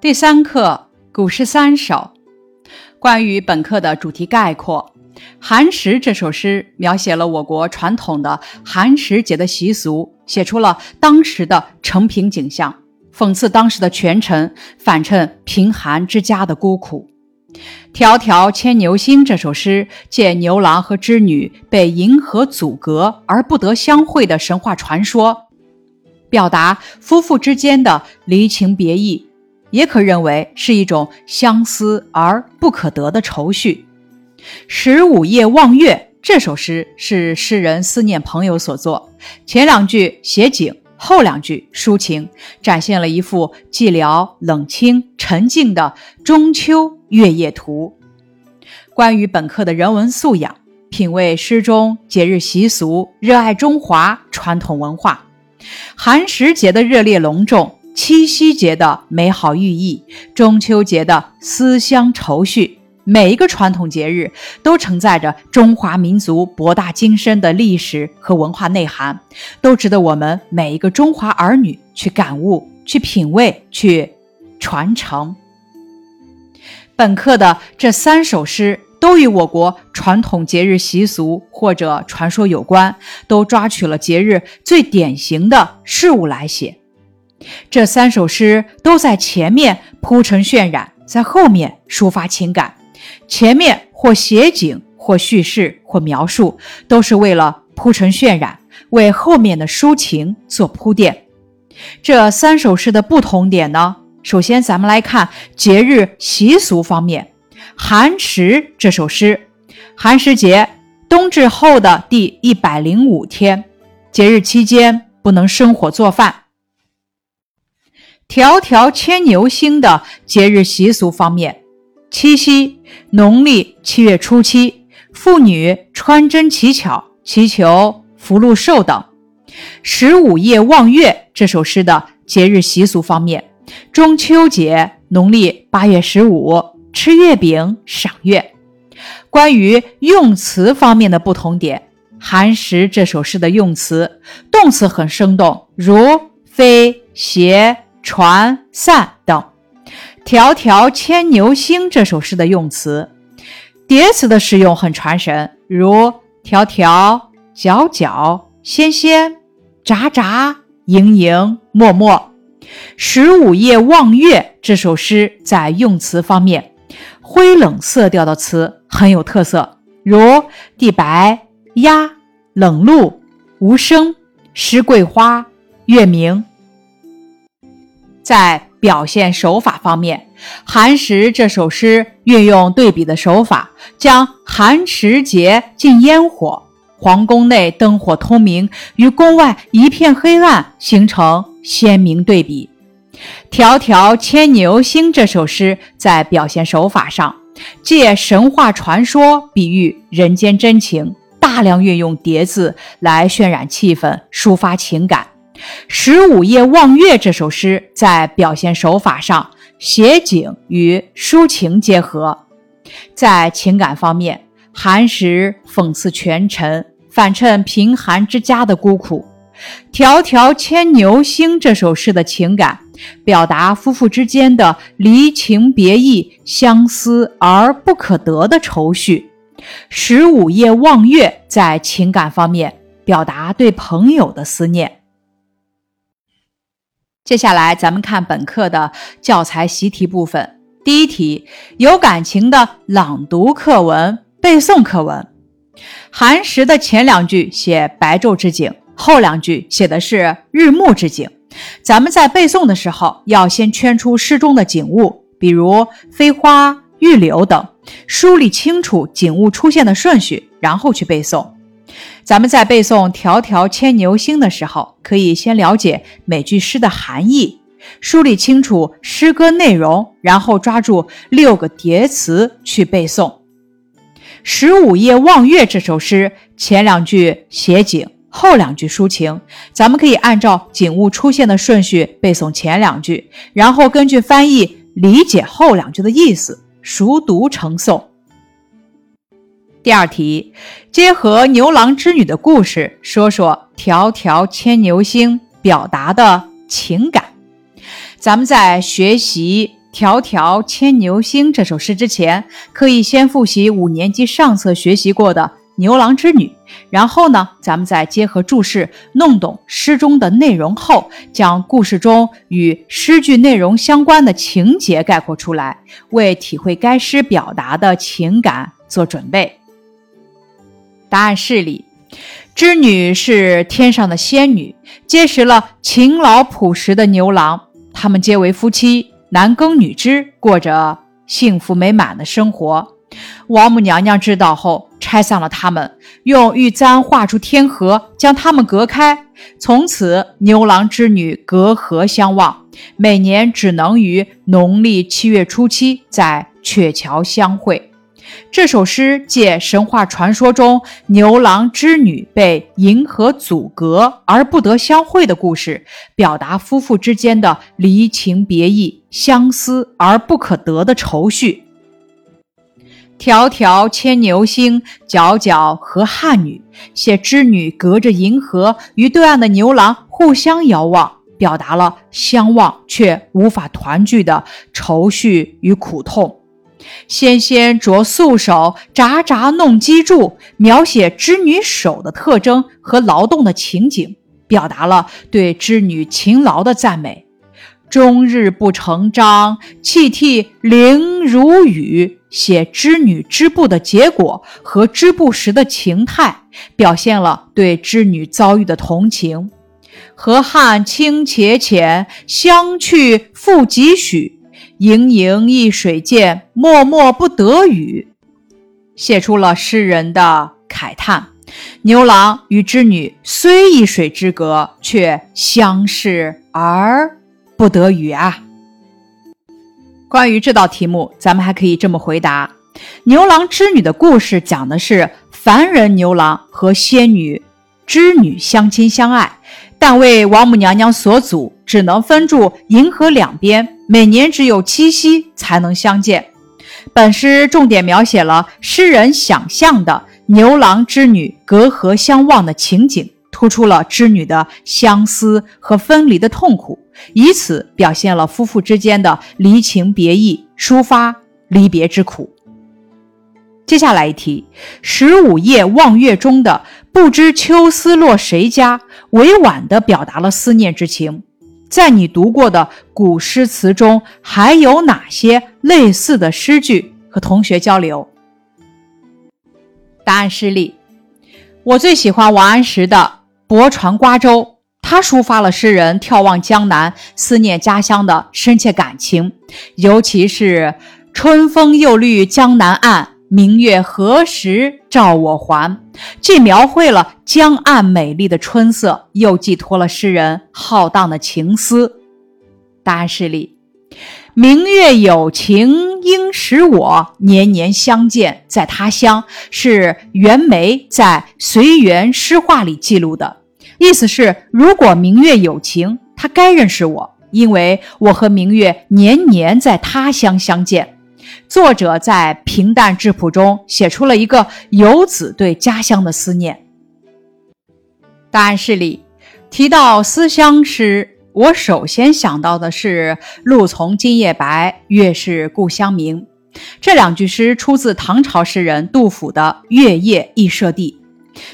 第三课《古诗三首》。关于本课的主题概括，《寒食》这首诗描写了我国传统的寒食节的习俗，写出了当时的成平景象，讽刺当时的权臣反衬贫寒之家的孤苦。《迢迢牵牛星》这首诗借牛郎和织女被银河阻隔而不得相会的神话传说，表达夫妇之间的离情别意。也可认为是一种相思而不可得的愁绪。《十五夜望月》这首诗是诗人思念朋友所作，前两句写景，后两句抒情，展现了一幅寂寥、冷清、沉静的中秋月夜图。关于本课的人文素养，品味诗中节日习俗，热爱中华传统文化。寒食节的热烈隆重。七夕节的美好寓意，中秋节的思乡愁绪，每一个传统节日都承载着中华民族博大精深的历史和文化内涵，都值得我们每一个中华儿女去感悟、去品味、去传承。本课的这三首诗都与我国传统节日习俗或者传说有关，都抓取了节日最典型的事物来写。这三首诗都在前面铺陈渲染，在后面抒发情感。前面或写景，或叙事，或描述，都是为了铺陈渲染，为后面的抒情做铺垫。这三首诗的不同点呢？首先，咱们来看节日习俗方面。寒食这首诗，寒食节，冬至后的第一百零五天，节日期间不能生火做饭。迢迢牵牛星的节日习俗方面，七夕，农历七月初七，妇女穿针乞巧，祈求福禄寿等。十五夜望月这首诗的节日习俗方面，中秋节，农历八月十五，吃月饼赏月。关于用词方面的不同点，寒食这首诗的用词，动词很生动，如飞、携。传散等，迢迢牵牛星这首诗的用词，叠词的使用很传神，如迢迢、皎皎、纤纤、札札、盈盈、脉脉。十五夜望月这首诗在用词方面，灰冷色调的词很有特色，如地白、鸦、冷露、无声、湿桂花、月明。在表现手法方面，《寒食》这首诗运用对比的手法，将寒食节禁烟火、皇宫内灯火通明与宫外一片黑暗形成鲜明对比。《迢迢牵牛星》这首诗在表现手法上，借神话传说比喻人间真情，大量运用叠字来渲染气氛、抒发情感。《十五夜望月》这首诗在表现手法上，写景与抒情结合。在情感方面，寒食讽刺权臣，反衬贫寒之家的孤苦。《迢迢牵牛星》这首诗的情感，表达夫妇之间的离情别意、相思而不可得的愁绪。《十五夜望月》在情感方面，表达对朋友的思念。接下来，咱们看本课的教材习题部分。第一题，有感情的朗读课文、背诵课文。寒食的前两句写白昼之景，后两句写的是日暮之景。咱们在背诵的时候，要先圈出诗中的景物，比如飞花、玉柳等，梳理清楚景物出现的顺序，然后去背诵。咱们在背诵《迢迢牵牛星》的时候，可以先了解每句诗的含义，梳理清楚诗歌内容，然后抓住六个叠词去背诵。《十五夜望月》这首诗前两句写景，后两句抒情，咱们可以按照景物出现的顺序背诵前两句，然后根据翻译理解后两句的意思，熟读成诵。第二题，结合牛郎织女的故事，说说《迢迢牵牛星》表达的情感。咱们在学习迢迢牵牛星》这首诗之前，可以先复习五年级上册学习过的《牛郎织女》，然后呢，咱们再结合注释弄懂诗中的内容后，将故事中与诗句内容相关的情节概括出来，为体会该诗表达的情感做准备。答案是里，织女是天上的仙女，结识了勤劳朴实的牛郎，他们结为夫妻。男耕女织，过着幸福美满的生活。王母娘娘知道后，拆散了他们，用玉簪画出天河，将他们隔开。从此，牛郎织女隔河相望，每年只能于农历七月初七在鹊桥相会。这首诗借神话传说中牛郎织女被银河阻隔而不得相会的故事，表达夫妇之间的离情别意、相思而不可得的愁绪。迢迢牵牛星，皎皎河汉女，写织女隔着银河与对岸的牛郎互相遥望，表达了相望却无法团聚的愁绪与苦痛。纤纤着素手，札札弄机杼，描写织女手的特征和劳动的情景，表达了对织女勤劳的赞美。终日不成章，泣涕零如雨，写织女织布的结果和织布时的情态，表现了对织女遭遇的同情。河汉清且浅，相去复几许。盈盈一水间，脉脉不得语，写出了诗人的慨叹。牛郎与织女虽一水之隔，却相视而不得语啊！关于这道题目，咱们还可以这么回答：牛郎织女的故事讲的是凡人牛郎和仙女织女相亲相爱，但为王母娘娘所阻，只能分住银河两边。每年只有七夕才能相见。本诗重点描写了诗人想象的牛郎织女隔河相望的情景，突出了织女的相思和分离的痛苦，以此表现了夫妇之间的离情别意，抒发离别之苦。接下来一题：十五夜望月中的“不知秋思落谁家”，委婉地表达了思念之情。在你读过的古诗词中，还有哪些类似的诗句和同学交流？答案是例。我最喜欢王安石的《泊船瓜洲》，他抒发了诗人眺望江南、思念家乡的深切感情，尤其是“春风又绿江南岸”。明月何时照我还？既描绘了江岸美丽的春色，又寄托了诗人浩荡的情思。答案是里，明月有情应使我年年相见在他乡，是袁枚在《随园诗话》里记录的。意思是，如果明月有情，他该认识我，因为我和明月年年在他乡相见。作者在平淡质朴中写出了一个游子对家乡的思念。答案是里提到思乡诗，我首先想到的是“露从今夜白，月是故乡明”。这两句诗出自唐朝诗人杜甫的《月夜忆舍弟》。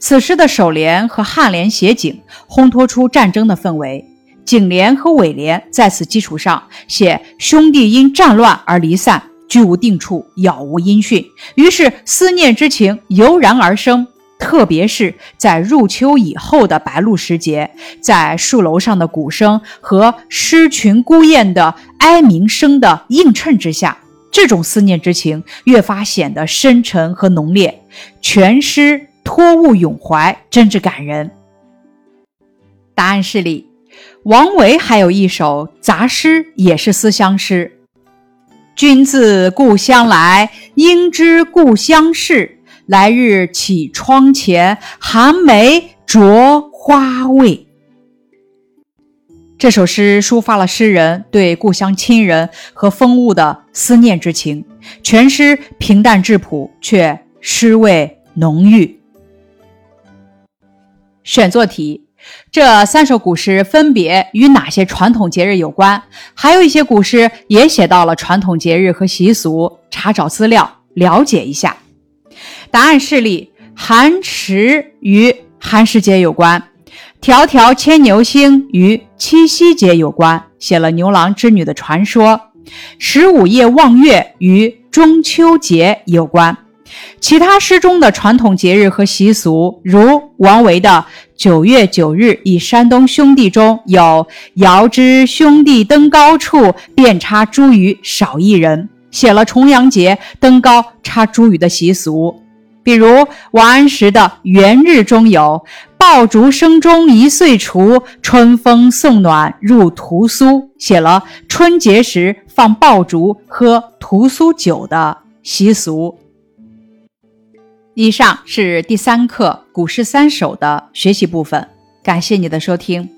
此诗的首联和颔联写景，烘托出战争的氛围；颈联和尾联在此基础上写兄弟因战乱而离散。居无定处，杳无音讯，于是思念之情油然而生。特别是在入秋以后的白露时节，在树楼上的鼓声和狮群孤雁的哀鸣声的映衬之下，这种思念之情越发显得深沉和浓烈。全诗托物咏怀，真挚感人。答案是里，王维还有一首杂诗，也是思乡诗。君自故乡来，应知故乡事。来日绮窗前，寒梅著花未？这首诗抒发了诗人对故乡亲人和风物的思念之情。全诗平淡质朴，却诗味浓郁。选作题：这三首古诗分别与哪些传统节日有关？还有一些古诗也写到了传统节日和习俗，查找资料了解一下。答案示例：寒食与寒食节有关，迢迢牵牛星与七夕节有关，写了牛郎织女的传说。十五夜望月与中秋节有关。其他诗中的传统节日和习俗，如王维的“九月九日忆山东兄弟”中有“遥知兄弟登高处，遍插茱萸少一人”，写了重阳节登高插茱萸的习俗。比如王安石的《元日》中有“爆竹声中一岁除，春风送暖入屠苏”，写了春节时放爆竹、喝屠苏酒的习俗。以上是第三课《古诗三首》的学习部分，感谢你的收听。